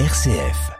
RCF.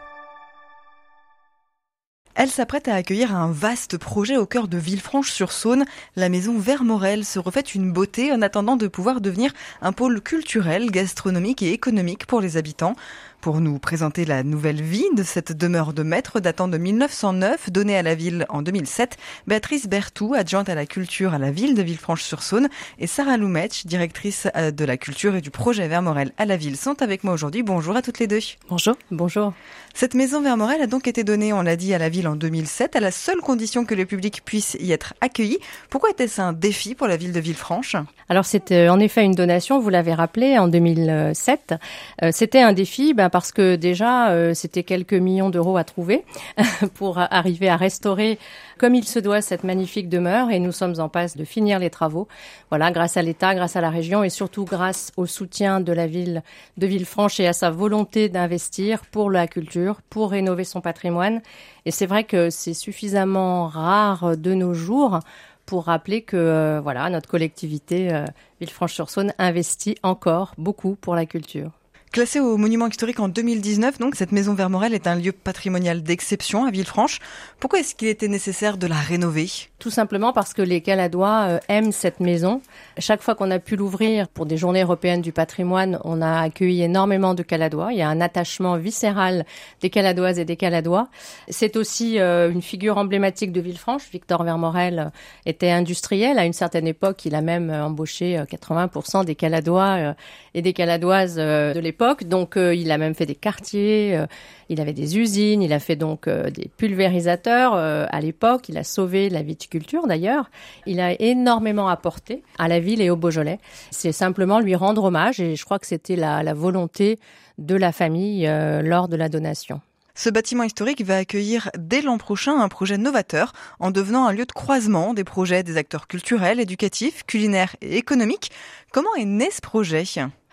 Elle s'apprête à accueillir un vaste projet au cœur de Villefranche-sur-Saône. La maison Vermorel se refait une beauté en attendant de pouvoir devenir un pôle culturel, gastronomique et économique pour les habitants. Pour nous présenter la nouvelle vie de cette demeure de maître datant de 1909, donnée à la ville en 2007, Béatrice Bertou, adjointe à la culture à la ville de Villefranche-sur-Saône, et Sarah Loumetch, directrice euh, de la culture et du projet Vermorel à la ville, sont avec moi aujourd'hui. Bonjour à toutes les deux. Bonjour. Bonjour. Cette maison Vermorel a donc été donnée, on l'a dit, à la ville en 2007, à la seule condition que le public puisse y être accueilli. Pourquoi était-ce un défi pour la ville de Villefranche? Alors c'était en effet une donation, vous l'avez rappelé, en 2007. Euh, c'était un défi ben, parce que déjà, euh, c'était quelques millions d'euros à trouver pour arriver à restaurer comme il se doit cette magnifique demeure et nous sommes en passe de finir les travaux. Voilà, grâce à l'État, grâce à la région et surtout grâce au soutien de la ville de Villefranche et à sa volonté d'investir pour la culture, pour rénover son patrimoine. Et c'est vrai que c'est suffisamment rare de nos jours pour rappeler que euh, voilà notre collectivité euh, Villefranche-sur-Saône investit encore beaucoup pour la culture. Classée au monument historique en 2019, donc cette maison Vermorel est un lieu patrimonial d'exception à Villefranche. Pourquoi est-ce qu'il était nécessaire de la rénover? Tout simplement parce que les Caladois euh, aiment cette maison. Chaque fois qu'on a pu l'ouvrir pour des journées européennes du patrimoine, on a accueilli énormément de Caladois. Il y a un attachement viscéral des Caladoises et des Caladois. C'est aussi euh, une figure emblématique de Villefranche. Victor Vermorel était industriel. À une certaine époque, il a même embauché 80% euh, des Caladois et des Caladoises de l'époque donc euh, il a même fait des quartiers, euh, il avait des usines, il a fait donc euh, des pulvérisateurs à l'époque, il a sauvé la viticulture d'ailleurs. Il a énormément apporté à la ville et au Beaujolais. C'est simplement lui rendre hommage et je crois que c'était la, la volonté de la famille lors de la donation. Ce bâtiment historique va accueillir dès l'an prochain un projet novateur en devenant un lieu de croisement des projets des acteurs culturels, éducatifs, culinaires et économiques. Comment est né ce projet?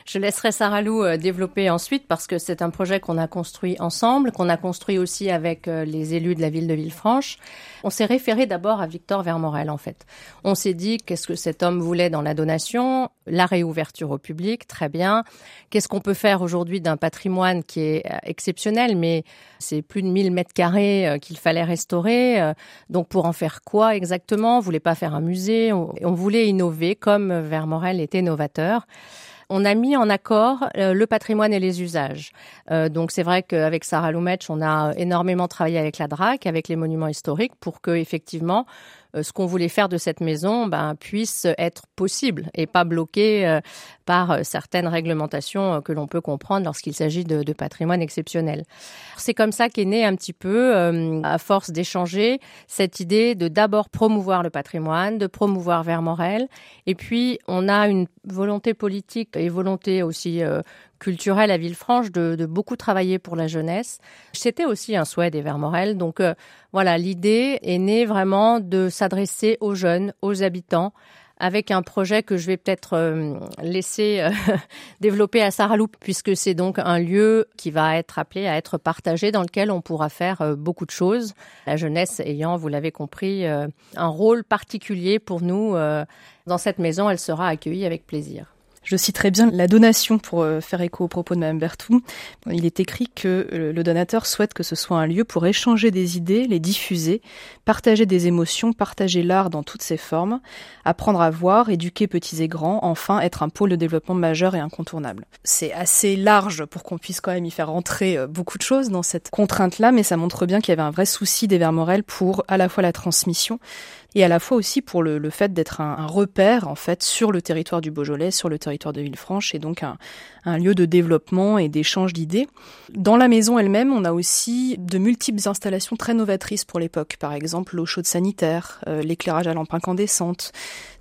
Je laisserai Sarah Lou euh, développer ensuite parce que c'est un projet qu'on a construit ensemble, qu'on a construit aussi avec euh, les élus de la ville de Villefranche. On s'est référé d'abord à Victor Vermorel en fait. On s'est dit qu'est-ce que cet homme voulait dans la donation, la réouverture au public, très bien. Qu'est-ce qu'on peut faire aujourd'hui d'un patrimoine qui est euh, exceptionnel, mais c'est plus de 1000 mètres carrés qu'il fallait restaurer. Donc pour en faire quoi exactement? On voulait pas faire un musée, on voulait innover comme Vermorel était novateur on a mis en accord euh, le patrimoine et les usages. Euh, donc c'est vrai qu'avec Sarah Loumetch, on a énormément travaillé avec la DRAC, avec les monuments historiques, pour que effectivement euh, ce qu'on voulait faire de cette maison ben, puisse être possible et pas bloqué par euh, certaines réglementations que l'on peut comprendre lorsqu'il s'agit de, de, patrimoine exceptionnel. C'est comme ça qu'est né un petit peu, à force d'échanger, cette idée de d'abord promouvoir le patrimoine, de promouvoir Vermorel, et puis on a une volonté politique et volonté aussi culturelle à Villefranche de, de, beaucoup travailler pour la jeunesse. C'était aussi un souhait des Vermorel. Donc euh, voilà, l'idée est née vraiment de s'adresser aux jeunes, aux habitants, avec un projet que je vais peut-être euh, laisser euh, développer à Saralou, puisque c'est donc un lieu qui va être appelé à être partagé, dans lequel on pourra faire beaucoup de choses. La jeunesse ayant, vous l'avez compris, un rôle particulier pour nous. dans cette maison, elle sera accueillie avec plaisir. Je citerai bien la donation pour euh, faire écho aux propos de Mme Bertou. Il est écrit que euh, le donateur souhaite que ce soit un lieu pour échanger des idées, les diffuser, partager des émotions, partager l'art dans toutes ses formes, apprendre à voir, éduquer petits et grands, enfin être un pôle de développement majeur et incontournable. C'est assez large pour qu'on puisse quand même y faire entrer euh, beaucoup de choses dans cette contrainte-là, mais ça montre bien qu'il y avait un vrai souci des Vermorel pour à la fois la transmission, et à la fois aussi pour le, le fait d'être un, un, repère en fait sur le territoire du Beaujolais, sur le territoire de Villefranche, et donc un, un lieu de développement et d'échange d'idées. Dans la maison elle-même, on a aussi de multiples installations très novatrices pour l'époque, par exemple l'eau chaude sanitaire, euh, l'éclairage à lampe incandescente,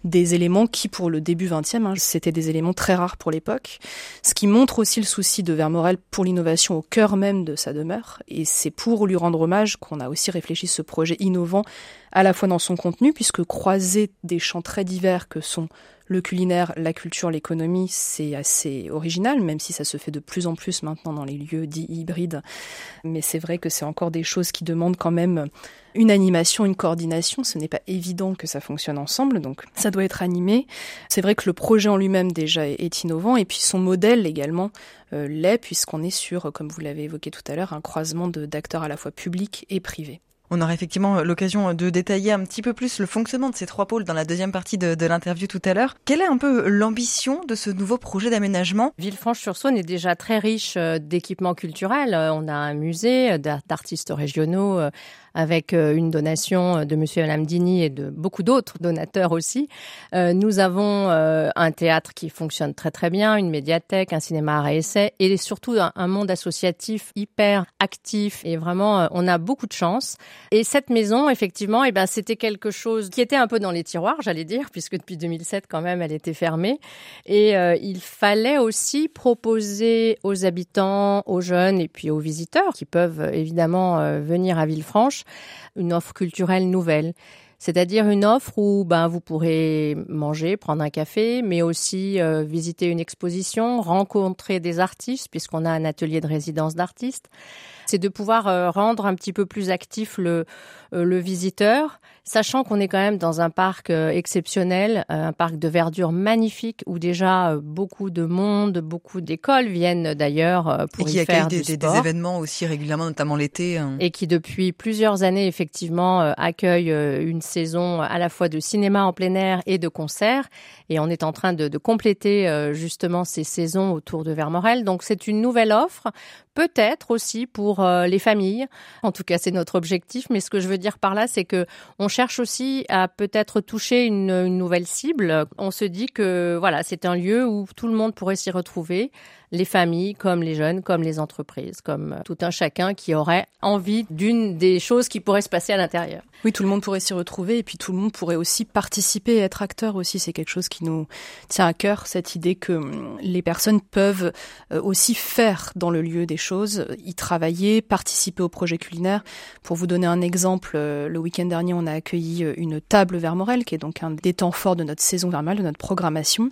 des éléments qui, pour le début 20e, hein, c'était des éléments très rares pour l'époque, ce qui montre aussi le souci de Vermorel pour l'innovation au cœur même de sa demeure, et c'est pour lui rendre hommage qu'on a aussi réfléchi ce projet innovant à la fois dans son contenu puisque croiser des champs très divers que sont le culinaire, la culture, l'économie, c'est assez original, même si ça se fait de plus en plus maintenant dans les lieux dits hybrides. Mais c'est vrai que c'est encore des choses qui demandent quand même une animation, une coordination. Ce n'est pas évident que ça fonctionne ensemble, donc ça doit être animé. C'est vrai que le projet en lui-même déjà est innovant, et puis son modèle également euh, l'est, puisqu'on est sur, comme vous l'avez évoqué tout à l'heure, un croisement d'acteurs à la fois publics et privés. On aura effectivement l'occasion de détailler un petit peu plus le fonctionnement de ces trois pôles dans la deuxième partie de, l'interview tout à l'heure. Quelle est un peu l'ambition de ce nouveau projet d'aménagement? Villefranche-sur-Saône est déjà très riche euh, d'équipements culturels. Euh, on a un musée d'artistes régionaux avec euh, une donation euh, de Monsieur et Madame Dini et de beaucoup d'autres donateurs aussi. Euh, nous avons un théâtre qui fonctionne très très bien, une médiathèque, un cinéma à essai et surtout un, monde associatif hyper actif et vraiment on a beaucoup de chance. Et cette maison, effectivement, eh ben c'était quelque chose qui était un peu dans les tiroirs, j'allais dire, puisque depuis 2007 quand même elle était fermée. Et il fallait aussi proposer aux habitants, aux jeunes et puis aux visiteurs qui peuvent évidemment venir à Villefranche une offre culturelle nouvelle. C'est-à-dire une offre où ben, vous pourrez manger, prendre un café, mais aussi euh, visiter une exposition, rencontrer des artistes, puisqu'on a un atelier de résidence d'artistes. C'est de pouvoir euh, rendre un petit peu plus actif le, euh, le visiteur, sachant qu'on est quand même dans un parc euh, exceptionnel, un parc de verdure magnifique où déjà beaucoup de monde, beaucoup d'écoles viennent d'ailleurs pour et qui y faire des, des, des, événements aussi régulièrement, notamment l'été. Hein. Et qui depuis plusieurs années effectivement accueille une saison à la fois de cinéma en plein air et de concerts. Et on est en train de, de compléter justement ces saisons autour de Vermorel. Donc c'est une nouvelle offre, peut-être aussi pour les familles. En tout cas, c'est notre objectif. Mais ce que je veux dire par là, c'est que on cherche aussi à peut-être toucher une, une, nouvelle cible. On se dit que voilà, c'est un lieu où tout le monde pourrait s'y retrouver les familles, comme les jeunes, comme les entreprises, comme tout un chacun qui aurait envie d'une des choses qui pourraient se passer à l'intérieur. Oui, tout le monde pourrait s'y retrouver et puis tout le monde pourrait aussi participer et être acteur aussi. C'est quelque chose qui nous tient à cœur, cette idée que hum, les personnes peuvent euh, aussi faire dans le lieu des choses, y travailler, participer au projet culinaire. Pour vous donner un exemple, euh, le week-end dernier, on a accueilli euh, une table Vermorel, qui est donc un des temps forts de notre saison Vermorel, de notre programmation.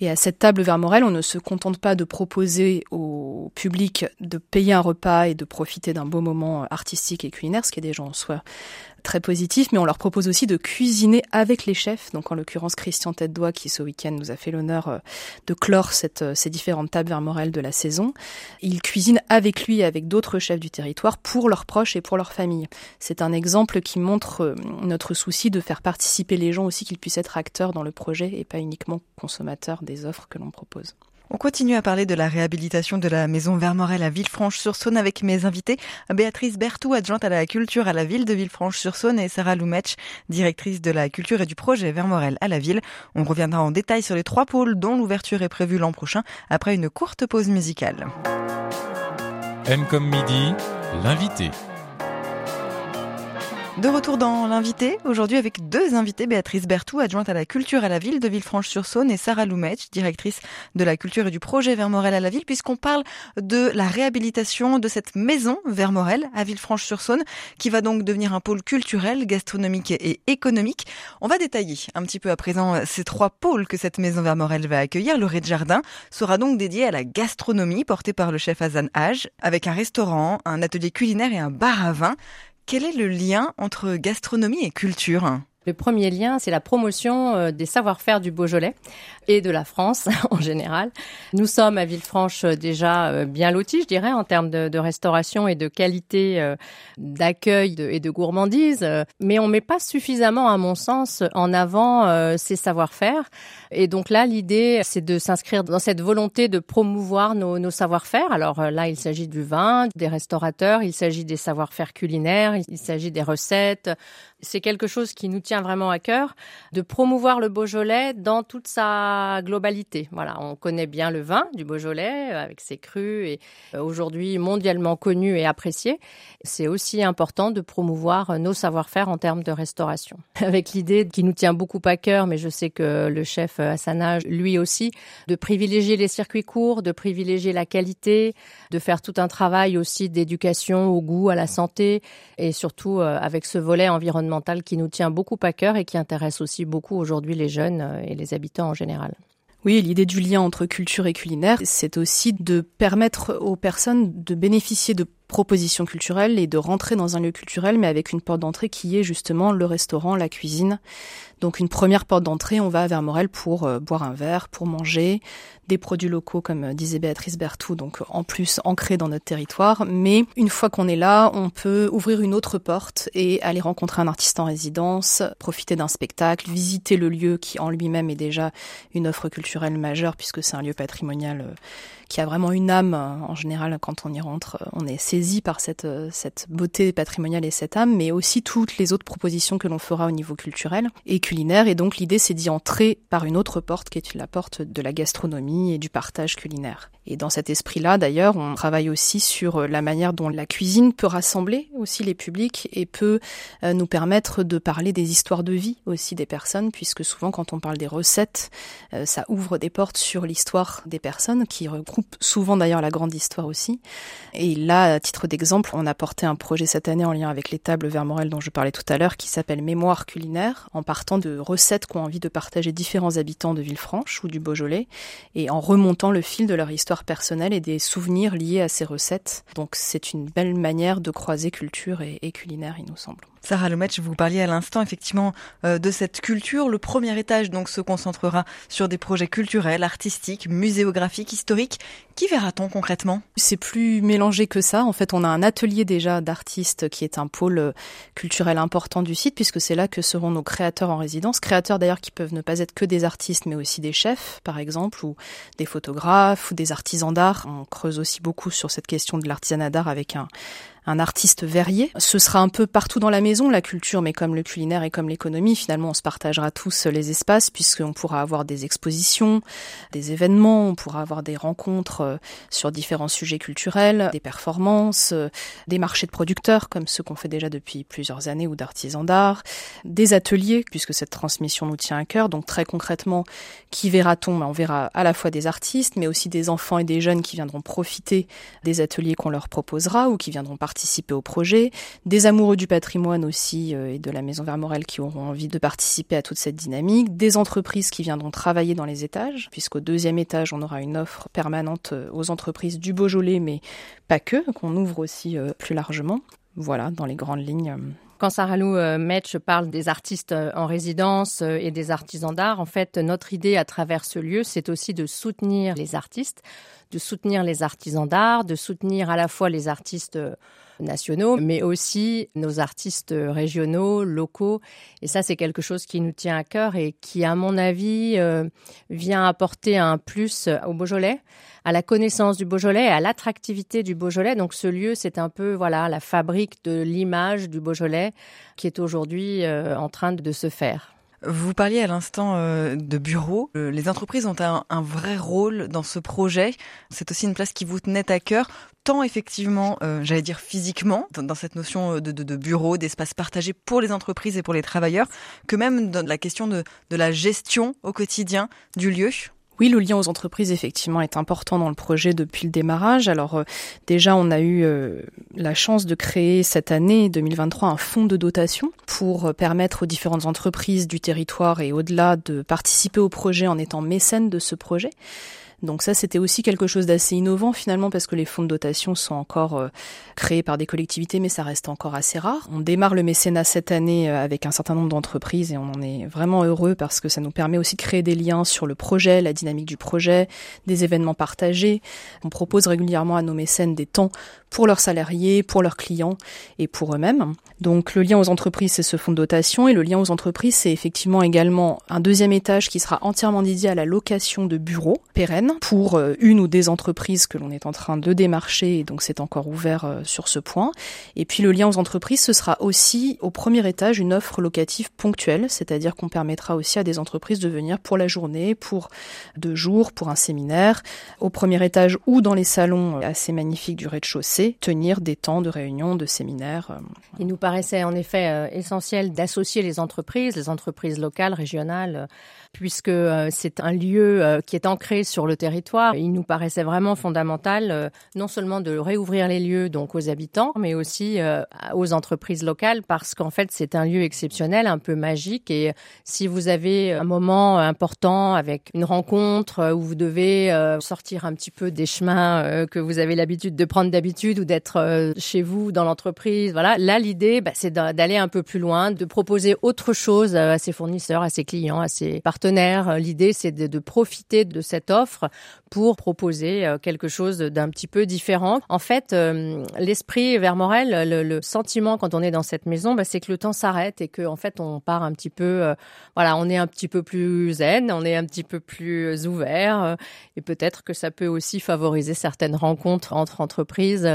Et à cette table Vermorel, on ne se contente pas de proposer au public de payer un repas et de profiter d'un beau moment artistique et culinaire, ce qui est déjà en soi très positif, mais on leur propose aussi de cuisiner avec les chefs. Donc en l'occurrence Christian tête qui ce week-end nous a fait l'honneur euh, de clore euh, ces différentes tables Vermorel de la saison. Il cuisine avec lui et avec d'autres chefs du territoire pour leurs proches et pour leur famille. C'est un exemple qui montre euh, notre souci de faire participer les gens aussi qu'ils puissent être acteurs dans le projet et pas uniquement consommateurs des offres que l'on propose. On continue à parler de la réhabilitation de la maison Vermorel à Villefranche-sur-Saône avec mes invités, Béatrice Bertou, adjointe à la culture à la ville de Villefranche-sur-Saône et Sarah Loumetch, directrice de la culture et du projet Vermorel à la ville. On reviendra en détail sur les trois pôles dont l'ouverture est prévue l'an prochain après une courte pause musicale. M comme midi, l'invité. De retour dans l'invité, aujourd'hui avec deux invités, Béatrice Bertou, adjointe à la culture à la ville de Villefranche-sur-Saône et Sarah Loumetch, directrice de la culture et du projet Vermorel à la ville, puisqu'on parle de la réhabilitation de cette maison Vermorel à Villefranche-sur-Saône, qui va donc devenir un pôle culturel, gastronomique et économique. On va détailler un petit peu à présent ces trois pôles que cette maison Vermorel va accueillir. Le rez-de-jardin sera donc dédié à la gastronomie, porté par le chef Hazan Haj, avec un restaurant, un atelier culinaire et un bar à vin. Quel est le lien entre gastronomie et culture? Le premier lien, c'est la promotion euh, des savoir-faire du Beaujolais et de la France en général. Nous sommes à Villefranche euh, déjà euh, bien lotis, je dirais, en termes de, restauration et de qualité d'accueil et de gourmandise, mais on met pas suffisamment, à mon sens, en avant ces savoir-faire. Et donc là, l'idée, c'est de s'inscrire dans cette volonté de promouvoir nos savoir-faire. Alors là, il s'agit du vin, des restaurateurs, il s'agit des savoir-faire culinaires, il s'agit des recettes. C'est quelque chose qui nous tient vraiment à cœur de promouvoir le Beaujolais dans toute sa globalité. Voilà, on connaît bien le vin du Beaujolais euh, avec ses crus et euh, aujourd'hui mondialement connu et apprécié. C'est aussi important de promouvoir euh, nos savoir-faire en termes de restauration. Avec l'idée qui nous tient beaucoup à cœur, mais je sais que le chef Hassanage, lui aussi, de privilégier les circuits courts, de privilégier la qualité, de faire tout un travail aussi d'éducation au goût, à la santé et surtout avec ce volet environnemental qui nous tient beaucoup à cœur et qui intéresse aussi beaucoup aujourd'hui les jeunes et les habitants en général. Oui, l'idée du lien entre culture et culinaire, c'est aussi de permettre aux personnes de bénéficier de propositions culturelles et de rentrer dans un lieu culturel, mais avec une porte d'entrée qui est justement le restaurant, la cuisine. Donc une première porte d'entrée, on va vers Morel pour euh, boire un verre, pour manger, des produits locaux comme euh, disait Béatrice Bertou, donc en plus ancrés dans notre territoire. Mais une fois qu'on est là, on peut ouvrir une autre porte et aller rencontrer un artiste en résidence, profiter d'un spectacle, visiter le lieu qui en lui-même est déjà une offre culturelle majeure puisque c'est un lieu patrimonial euh, qui a vraiment une âme. En général, quand on y rentre, on est saisi par cette, cette beauté patrimoniale et cette âme, mais aussi toutes les autres propositions que l'on fera au niveau culturel et culinaire. Et donc l'idée, c'est d'y entrer par une autre porte qui est la porte de la gastronomie et du partage culinaire. Et dans cet esprit-là, d'ailleurs, on travaille aussi sur la manière dont la cuisine peut rassembler aussi les publics et peut euh, nous permettre de parler des histoires de vie aussi des personnes, puisque souvent quand on parle des recettes, euh, ça ouvre des portes sur l'histoire des personnes qui regroupent souvent d'ailleurs la grande histoire aussi. Et là, titre d'exemple, on a porté un projet cette année en lien avec les tables Vermorel dont je parlais tout à l'heure, qui s'appelle Mémoire culinaire, en partant de recettes qu'ont envie de partager différents habitants de Villefranche ou du Beaujolais, et en remontant le fil de leur histoire personnelle et des souvenirs liés à ces recettes. Donc c'est une belle manière de croiser culture et culinaire, il nous semble. Sarah Lometch, vous parliez à l'instant effectivement euh, de cette culture. Le premier étage donc se concentrera sur des projets culturels, artistiques, muséographiques, historiques. Qui verra-t-on concrètement? C'est plus mélangé que ça. En fait, on a un atelier déjà d'artistes qui est un pôle euh, culturel important du site puisque c'est là que seront nos créateurs en résidence. Créateurs d'ailleurs qui peuvent ne pas être que des artistes mais aussi des chefs par exemple ou des photographes ou des artisans d'art. On creuse aussi beaucoup sur cette question de l'artisanat d'art avec un un artiste verrier. Ce sera un peu partout dans la maison, la culture, mais comme le culinaire et comme l'économie, finalement, on se partagera tous les espaces puisqu'on pourra avoir des expositions, des événements, on pourra avoir des rencontres euh, sur différents sujets culturels, des performances, euh, des marchés de producteurs comme ceux qu'on fait déjà depuis plusieurs années ou d'artisans d'art, des ateliers puisque cette transmission nous tient à cœur. Donc très concrètement, qui verra-t-on? Ben, On verra à la fois des artistes, mais aussi des enfants et des jeunes qui viendront profiter des ateliers qu'on leur proposera ou qui viendront participer participer au projet, des amoureux du patrimoine aussi euh, et de la Maison Vermorel qui auront envie de participer à toute cette dynamique, des entreprises qui viendront travailler dans les étages, puisqu'au deuxième étage, on aura une offre permanente euh, aux entreprises du Beaujolais, mais pas que, qu'on ouvre aussi euh, plus largement. Voilà, dans les grandes lignes. Quand Saralou Metch parle des artistes en résidence et des artisans d'art, en fait, notre idée à travers ce lieu, c'est aussi de soutenir les artistes, de soutenir les artisans d'art, de soutenir à la fois les artistes nationaux, mais aussi nos artistes régionaux, locaux. Et ça, c'est quelque chose qui nous tient à cœur et qui, à mon avis, euh, vient apporter un plus au Beaujolais, à la connaissance du Beaujolais, à l'attractivité du Beaujolais. Donc, ce lieu, c'est un peu, voilà, la fabrique de l'image du Beaujolais qui est aujourd'hui euh, en train de se faire. Vous parliez à l'instant euh, de bureaux. Les entreprises ont un, un, vrai rôle dans ce projet. C'est aussi une place qui vous tenait à cœur tant effectivement, euh, j'allais dire physiquement, dans, cette notion euh, de, de, de bureau, d'espace partagé pour les entreprises et pour les travailleurs, que même dans la question de, de la gestion au quotidien du lieu. Oui, le lien aux entreprises, effectivement, est important dans le projet depuis le démarrage. Alors, euh, déjà, on a eu euh, la chance de créer cette année 2023 un fonds de dotation pour permettre aux différentes entreprises du territoire et au-delà de participer au projet en étant mécènes de ce projet. Donc ça, c'était aussi quelque chose d'assez innovant finalement parce que les fonds de dotation sont encore euh, créés par des collectivités, mais ça reste encore assez rare. On démarre le mécénat cette année euh, avec un certain nombre d'entreprises et on en est vraiment heureux parce que ça nous permet aussi de créer des liens sur le projet, la dynamique du projet, des événements partagés. On propose régulièrement à nos mécènes des temps pour leurs salariés, pour leurs clients et pour eux-mêmes. Donc le lien aux entreprises, c'est ce fonds de dotation et le lien aux entreprises, c'est effectivement également un deuxième étage qui sera entièrement dédié à la location de bureaux pérennes pour euh, une ou des entreprises que l'on est en train de démarcher et donc c'est encore ouvert euh, sur ce point. Et puis le lien aux entreprises, ce sera aussi au premier étage une offre locative ponctuelle, c'est-à-dire qu'on permettra aussi à des entreprises de venir pour la journée, pour deux jours, pour un séminaire, au premier étage ou dans les salons assez magnifiques du rez-de-chaussée, tenir des temps de réunion, de séminaires. Euh, Il nous paraissait en effet euh, essentiel d'associer les entreprises, les entreprises locales, régionales, puisque euh, c'est un lieu qui est ancré sur le territoire. Il nous paraissait vraiment fondamental, euh, non seulement de réouvrir les lieux donc aux habitants, mais aussi euh, aux entreprises locales, parce qu'en fait c'est un lieu exceptionnel, un peu magique. Et si vous avez un moment important avec une rencontre où vous devez sortir un petit peu des chemins que vous avez l'habitude de prendre d'habitude ou d'être chez vous dans l'entreprise, voilà. Là, l'idée, bah, c'est d'aller un peu plus loin, de proposer autre chose à ses fournisseurs, à ses clients, à ses partenaires. L'idée, c'est de profiter de cette offre pour proposer euh, quelque chose d'un petit peu différent. En fait, euh, l'esprit vers Morel, le, le, sentiment quand on est dans cette maison, bah, c'est que le temps s'arrête et que en fait on part un petit peu, euh, voilà, on est un petit peu plus zen, on est un petit peu plus ouvert et peut-être que ça peut aussi favoriser certaines rencontres entre entreprises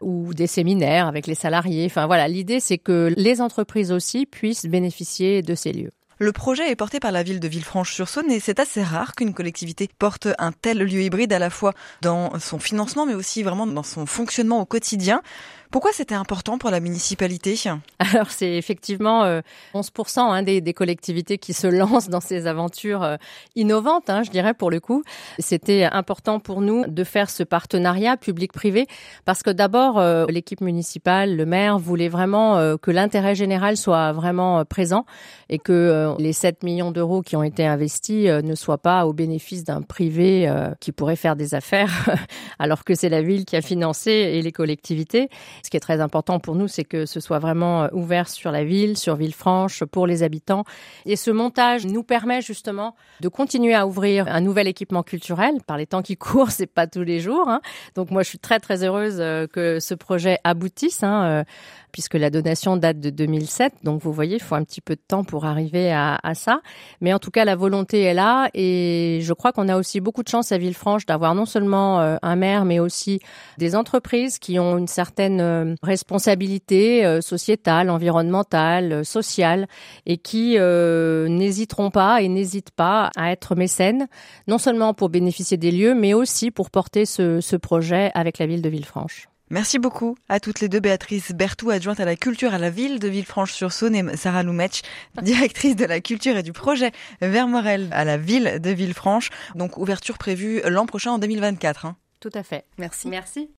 ou des séminaires avec les salariés. Enfin voilà, l'idée c'est que les entreprises aussi puissent bénéficier de ces lieux. Le projet est porté par la ville de Villefranche-sur-Saône et c'est assez rare qu'une collectivité porte un tel lieu hybride à la fois dans son financement mais aussi vraiment dans son fonctionnement au quotidien. Pourquoi c'était important pour la municipalité? Alors c'est effectivement 11% euh, hein, des, des, collectivités qui se lancent dans ces aventures euh, innovantes, hein, je dirais pour le coup. C'était important pour nous de faire ce partenariat public-privé parce que d'abord euh, l'équipe municipale, le maire voulait vraiment que l'intérêt général soit vraiment présent et que les 7 millions d'euros qui ont été investis ne soient pas au bénéfice d'un privé qui pourrait faire des affaires alors que c'est la ville qui a financé et les collectivités. Ce qui est très important pour nous, c'est que ce soit vraiment euh, ouvert sur la ville, sur Villefranche, pour les habitants. Et ce montage nous permet justement de continuer à ouvrir un nouvel équipement culturel. Par les temps qui courent, c'est pas tous les jours. Hein. Donc moi, je suis très très heureuse euh, que ce projet aboutisse. Hein, euh, puisque la donation date de 2007. Donc vous voyez, il faut un petit peu de temps pour arriver à, à ça. Mais en tout cas, la volonté est là et je crois qu'on a aussi beaucoup de chance à Villefranche d'avoir non seulement euh, un maire, mais aussi des entreprises qui ont une certaine euh, responsabilité euh, sociétale, environnementale, sociale et qui n'hésiteront pas et n'hésitent pas à être mécènes, non seulement pour bénéficier des lieux, mais aussi pour porter ce, ce projet avec la ville de Villefranche. Merci beaucoup à toutes les deux, Béatrice Bertou, adjointe à la culture à la ville de Villefranche-sur-Saône et Sarah Loumetch, directrice de la culture et du projet Vermorel à la ville de Villefranche. Donc ouverture prévue l'an prochain en 2024. Hein. Tout à fait. Merci. Merci.